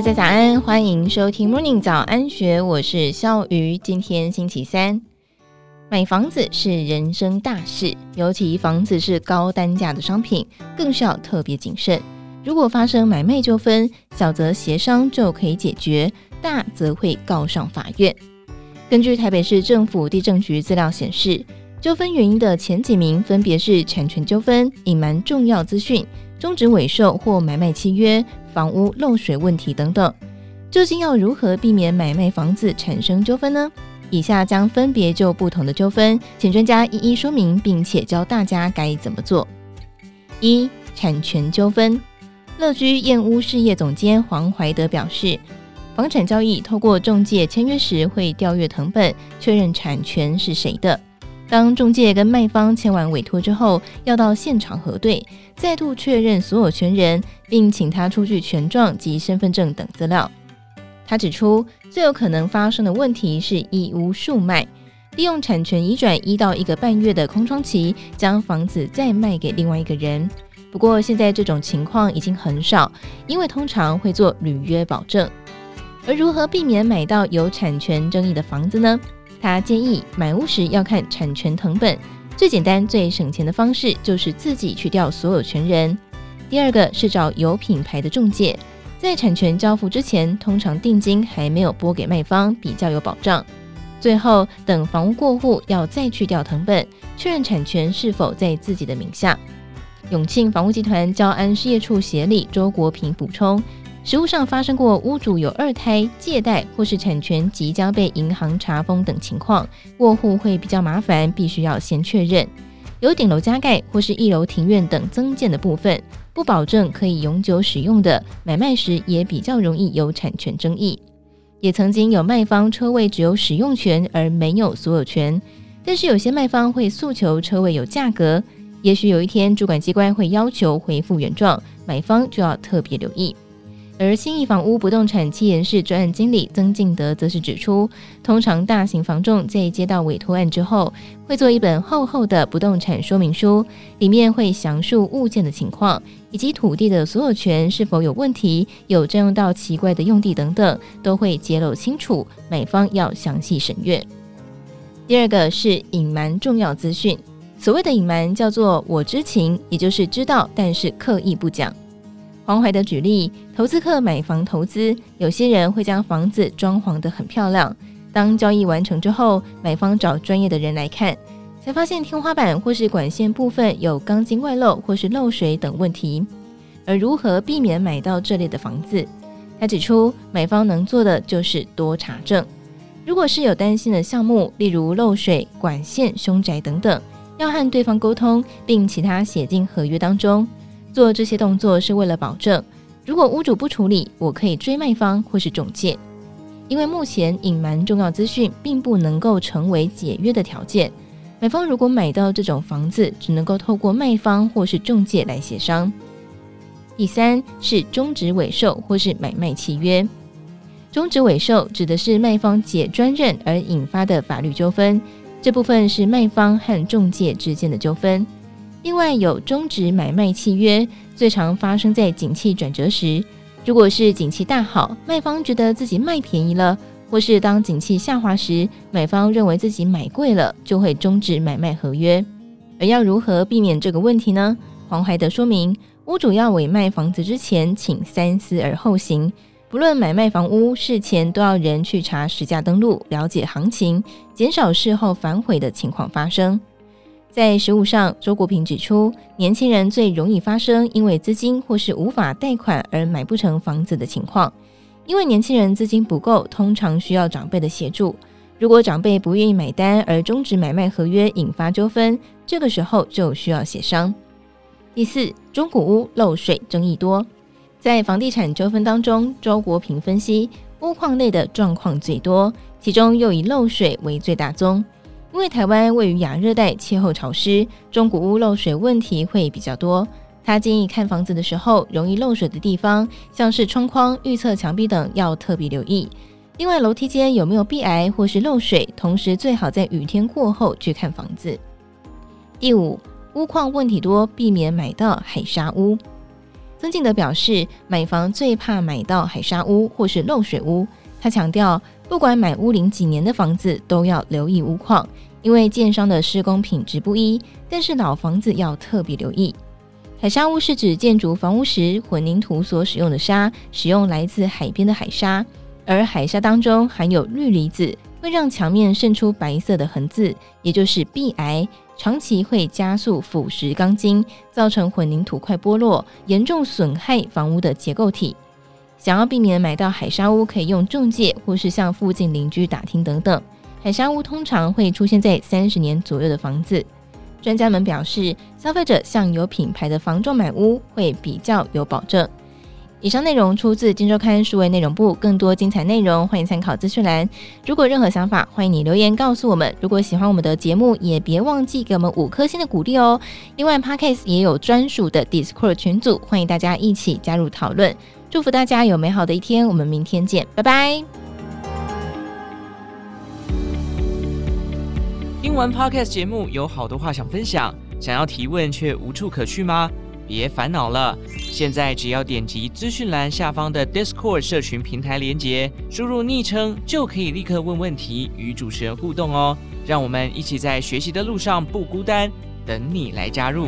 大家早安，欢迎收听 Morning 早安学，我是笑鱼。今天星期三，买房子是人生大事，尤其房子是高单价的商品，更是要特别谨慎。如果发生买卖纠纷，小则协商就可以解决，大则会告上法院。根据台北市政府地政局资料显示，纠纷原因的前几名分别是产权纠纷、隐瞒重要资讯、终止尾售或买卖契约。房屋漏水问题等等，究竟要如何避免买卖房子产生纠纷呢？以下将分别就不同的纠纷，请专家一一说明，并且教大家该怎么做。一、产权纠纷，乐居燕屋事业总监黄怀德表示，房产交易透过中介签约时会调阅謄本，确认产权是谁的。当中介跟卖方签完委托之后，要到现场核对，再度确认所有权人，并请他出具权状及身份证等资料。他指出，最有可能发生的问题是一屋数卖，利用产权移转一到一个半月的空窗期，将房子再卖给另外一个人。不过现在这种情况已经很少，因为通常会做履约保证。而如何避免买到有产权争议的房子呢？他建议买屋时要看产权謄本，最简单、最省钱的方式就是自己去调所有权人。第二个是找有品牌的中介，在产权交付之前，通常定金还没有拨给卖方，比较有保障。最后等房屋过户，要再去调成本，确认产权是否在自己的名下。永庆房屋集团交安事业处协理周国平补充。实物上发生过屋主有二胎、借贷或是产权即将被银行查封等情况，过户会比较麻烦，必须要先确认。有顶楼加盖或是一楼庭院等增建的部分，不保证可以永久使用的，买卖时也比较容易有产权争议。也曾经有卖方车位只有使用权而没有所有权，但是有些卖方会诉求车位有价格，也许有一天主管机关会要求恢复原状，买方就要特别留意。而新义房屋不动产企研室专案经理曾敬德则是指出，通常大型房仲在接到委托案之后，会做一本厚厚的不动产说明书，里面会详述物件的情况，以及土地的所有权是否有问题、有占用到奇怪的用地等等，都会揭露清楚，买方要详细审阅。第二个是隐瞒重要资讯，所谓的隐瞒叫做我知情，也就是知道，但是刻意不讲。黄怀德举例，投资客买房投资，有些人会将房子装潢得很漂亮。当交易完成之后，买方找专业的人来看，才发现天花板或是管线部分有钢筋外露或是漏水等问题。而如何避免买到这类的房子？他指出，买方能做的就是多查证。如果是有担心的项目，例如漏水、管线凶宅等等，要和对方沟通，并其他写进合约当中。做这些动作是为了保证，如果屋主不处理，我可以追卖方或是中介。因为目前隐瞒重要资讯并不能够成为解约的条件，买方如果买到这种房子，只能够透过卖方或是中介来协商。第三是终止尾售或是买卖契约。终止尾售指的是卖方解专任而引发的法律纠纷，这部分是卖方和中介之间的纠纷。另外有终止买卖契约，最常发生在景气转折时。如果是景气大好，卖方觉得自己卖便宜了，或是当景气下滑时，买方认为自己买贵了，就会终止买卖合约。而要如何避免这个问题呢？黄怀德说明，屋主要委卖房子之前，请三思而后行。不论买卖房屋，事前都要人去查实价登录，了解行情，减少事后反悔的情况发生。在实务上，周国平指出，年轻人最容易发生因为资金或是无法贷款而买不成房子的情况。因为年轻人资金不够，通常需要长辈的协助。如果长辈不愿意买单而终止买卖合约，引发纠纷，这个时候就需要协商。第四，中古屋漏水争议多，在房地产纠纷当中，周国平分析，屋况内的状况最多，其中又以漏水为最大宗。因为台湾位于亚热带，气候潮湿，中古屋漏水问题会比较多。他建议看房子的时候，容易漏水的地方，像是窗框、预测墙壁等，要特别留意。另外，楼梯间有没有壁癌或是漏水，同时最好在雨天过后去看房子。第五，屋况问题多，避免买到海沙屋。曾敬德表示，买房最怕买到海砂屋或是漏水屋。他强调，不管买屋龄几年的房子，都要留意屋况，因为建商的施工品质不一。但是老房子要特别留意。海沙屋是指建筑房屋时混凝土所使用的沙，使用来自海边的海沙，而海沙当中含有氯离子，会让墙面渗出白色的痕渍，也就是壁癌。长期会加速腐蚀钢筋，造成混凝土块剥落，严重损害房屋的结构体。想要避免买到海砂屋，可以用中介或是向附近邻居打听等等。海砂屋通常会出现在三十年左右的房子。专家们表示，消费者向有品牌的房仲买屋会比较有保证。以上内容出自《金周刊》数位内容部，更多精彩内容欢迎参考资讯栏。如果任何想法，欢迎你留言告诉我们。如果喜欢我们的节目，也别忘记给我们五颗星的鼓励哦。另外，Podcast 也有专属的 Discord 群组，欢迎大家一起加入讨论。祝福大家有美好的一天，我们明天见，拜拜。听完 Podcast 节目，有好多话想分享，想要提问却无处可去吗？别烦恼了，现在只要点击资讯栏下方的 Discord 社群平台连接，输入昵称就可以立刻问问题，与主持人互动哦。让我们一起在学习的路上不孤单，等你来加入。